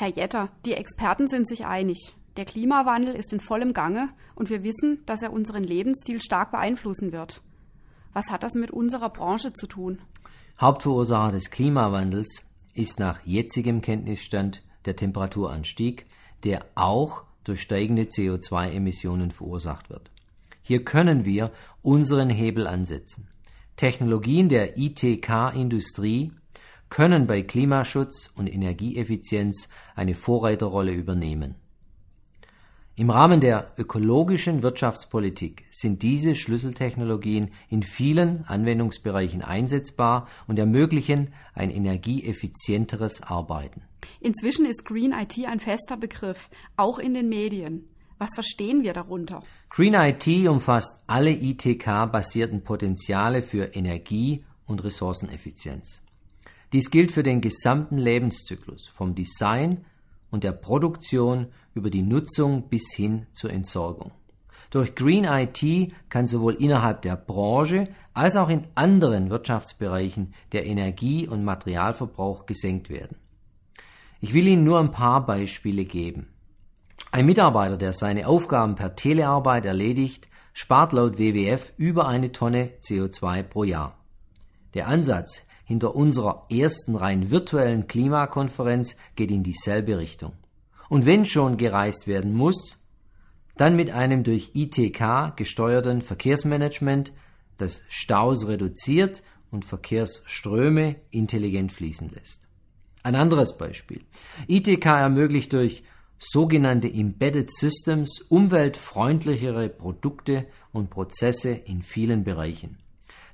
Herr Jetter, die Experten sind sich einig. Der Klimawandel ist in vollem Gange und wir wissen, dass er unseren Lebensstil stark beeinflussen wird. Was hat das mit unserer Branche zu tun? Hauptverursacher des Klimawandels ist nach jetzigem Kenntnisstand der Temperaturanstieg, der auch durch steigende CO2-Emissionen verursacht wird. Hier können wir unseren Hebel ansetzen. Technologien der ITK-Industrie können bei Klimaschutz und Energieeffizienz eine Vorreiterrolle übernehmen. Im Rahmen der ökologischen Wirtschaftspolitik sind diese Schlüsseltechnologien in vielen Anwendungsbereichen einsetzbar und ermöglichen ein energieeffizienteres Arbeiten. Inzwischen ist Green IT ein fester Begriff, auch in den Medien. Was verstehen wir darunter? Green IT umfasst alle ITK-basierten Potenziale für Energie- und Ressourceneffizienz. Dies gilt für den gesamten Lebenszyklus, vom Design und der Produktion über die Nutzung bis hin zur Entsorgung. Durch Green IT kann sowohl innerhalb der Branche als auch in anderen Wirtschaftsbereichen der Energie- und Materialverbrauch gesenkt werden. Ich will Ihnen nur ein paar Beispiele geben. Ein Mitarbeiter, der seine Aufgaben per Telearbeit erledigt, spart laut WWF über eine Tonne CO2 pro Jahr. Der Ansatz hinter unserer ersten rein virtuellen Klimakonferenz geht in dieselbe Richtung. Und wenn schon gereist werden muss, dann mit einem durch ITK gesteuerten Verkehrsmanagement, das Staus reduziert und Verkehrsströme intelligent fließen lässt. Ein anderes Beispiel. ITK ermöglicht durch sogenannte Embedded Systems umweltfreundlichere Produkte und Prozesse in vielen Bereichen.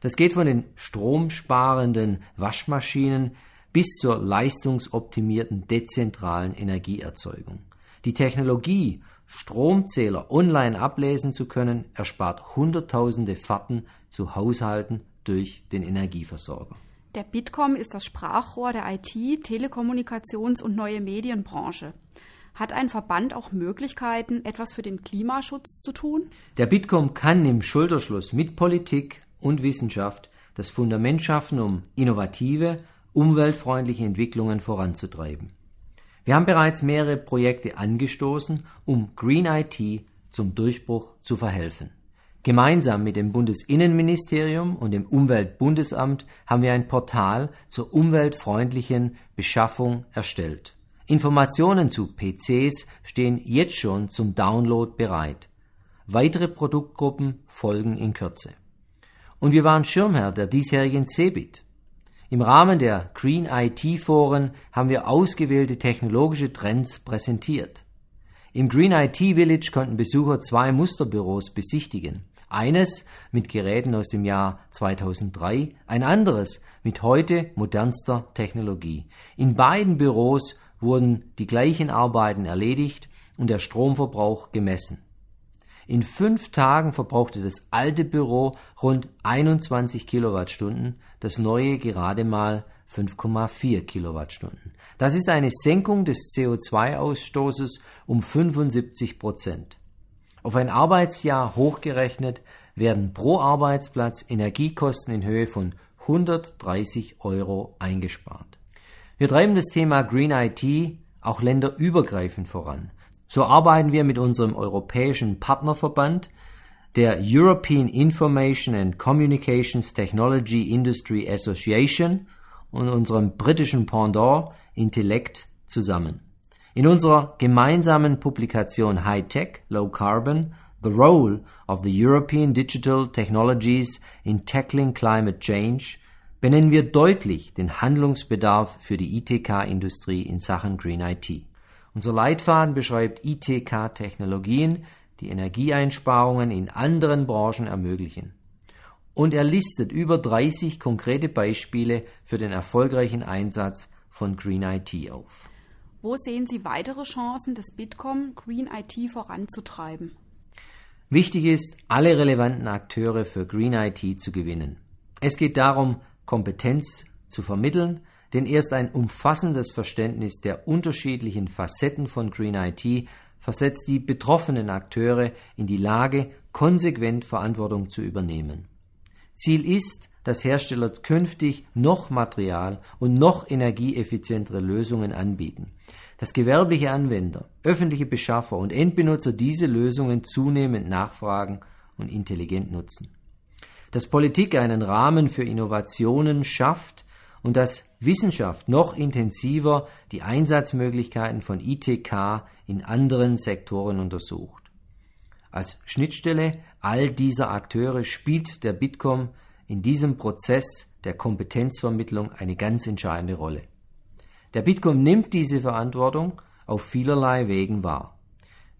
Das geht von den stromsparenden Waschmaschinen bis zur leistungsoptimierten dezentralen Energieerzeugung. Die Technologie, Stromzähler online ablesen zu können, erspart Hunderttausende Fahrten zu Haushalten durch den Energieversorger. Der Bitkom ist das Sprachrohr der IT-, Telekommunikations- und neue Medienbranche. Hat ein Verband auch Möglichkeiten, etwas für den Klimaschutz zu tun? Der Bitkom kann im Schulterschluss mit Politik, und Wissenschaft das Fundament schaffen, um innovative, umweltfreundliche Entwicklungen voranzutreiben. Wir haben bereits mehrere Projekte angestoßen, um Green IT zum Durchbruch zu verhelfen. Gemeinsam mit dem Bundesinnenministerium und dem Umweltbundesamt haben wir ein Portal zur umweltfreundlichen Beschaffung erstellt. Informationen zu PCs stehen jetzt schon zum Download bereit. Weitere Produktgruppen folgen in Kürze und wir waren Schirmherr der diesjährigen CeBIT. Im Rahmen der Green IT Foren haben wir ausgewählte technologische Trends präsentiert. Im Green IT Village konnten Besucher zwei Musterbüros besichtigen. Eines mit Geräten aus dem Jahr 2003, ein anderes mit heute modernster Technologie. In beiden Büros wurden die gleichen Arbeiten erledigt und der Stromverbrauch gemessen. In fünf Tagen verbrauchte das alte Büro rund 21 Kilowattstunden, das neue gerade mal 5,4 Kilowattstunden. Das ist eine Senkung des CO2-Ausstoßes um 75 Prozent. Auf ein Arbeitsjahr hochgerechnet werden pro Arbeitsplatz Energiekosten in Höhe von 130 Euro eingespart. Wir treiben das Thema Green IT auch länderübergreifend voran. So arbeiten wir mit unserem europäischen Partnerverband, der European Information and Communications Technology Industry Association und unserem britischen Pendant Intellect zusammen. In unserer gemeinsamen Publikation High Tech, Low Carbon, The Role of the European Digital Technologies in Tackling Climate Change benennen wir deutlich den Handlungsbedarf für die ITK-Industrie in Sachen Green IT. Unser Leitfaden beschreibt ITK-Technologien, die Energieeinsparungen in anderen Branchen ermöglichen. Und er listet über 30 konkrete Beispiele für den erfolgreichen Einsatz von Green IT auf. Wo sehen Sie weitere Chancen des Bitkom, Green IT voranzutreiben? Wichtig ist, alle relevanten Akteure für Green IT zu gewinnen. Es geht darum, Kompetenz zu vermitteln, denn erst ein umfassendes Verständnis der unterschiedlichen Facetten von Green IT versetzt die betroffenen Akteure in die Lage, konsequent Verantwortung zu übernehmen. Ziel ist, dass Hersteller künftig noch Material und noch energieeffizientere Lösungen anbieten. dass gewerbliche Anwender, öffentliche Beschaffer und Endbenutzer diese Lösungen zunehmend nachfragen und intelligent nutzen. Dass Politik einen Rahmen für Innovationen schafft und dass Wissenschaft noch intensiver die Einsatzmöglichkeiten von ITK in anderen Sektoren untersucht. Als Schnittstelle all dieser Akteure spielt der Bitkom in diesem Prozess der Kompetenzvermittlung eine ganz entscheidende Rolle. Der Bitkom nimmt diese Verantwortung auf vielerlei Wegen wahr.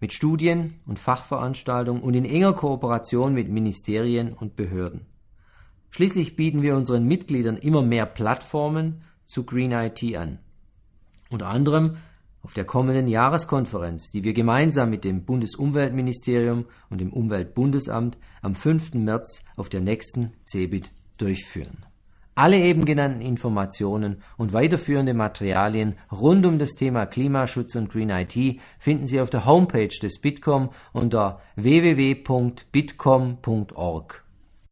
Mit Studien und Fachveranstaltungen und in enger Kooperation mit Ministerien und Behörden. Schließlich bieten wir unseren Mitgliedern immer mehr Plattformen zu Green IT an. Unter anderem auf der kommenden Jahreskonferenz, die wir gemeinsam mit dem Bundesumweltministerium und dem Umweltbundesamt am 5. März auf der nächsten CeBIT durchführen. Alle eben genannten Informationen und weiterführende Materialien rund um das Thema Klimaschutz und Green IT finden Sie auf der Homepage des Bitkom unter www.bitkom.org.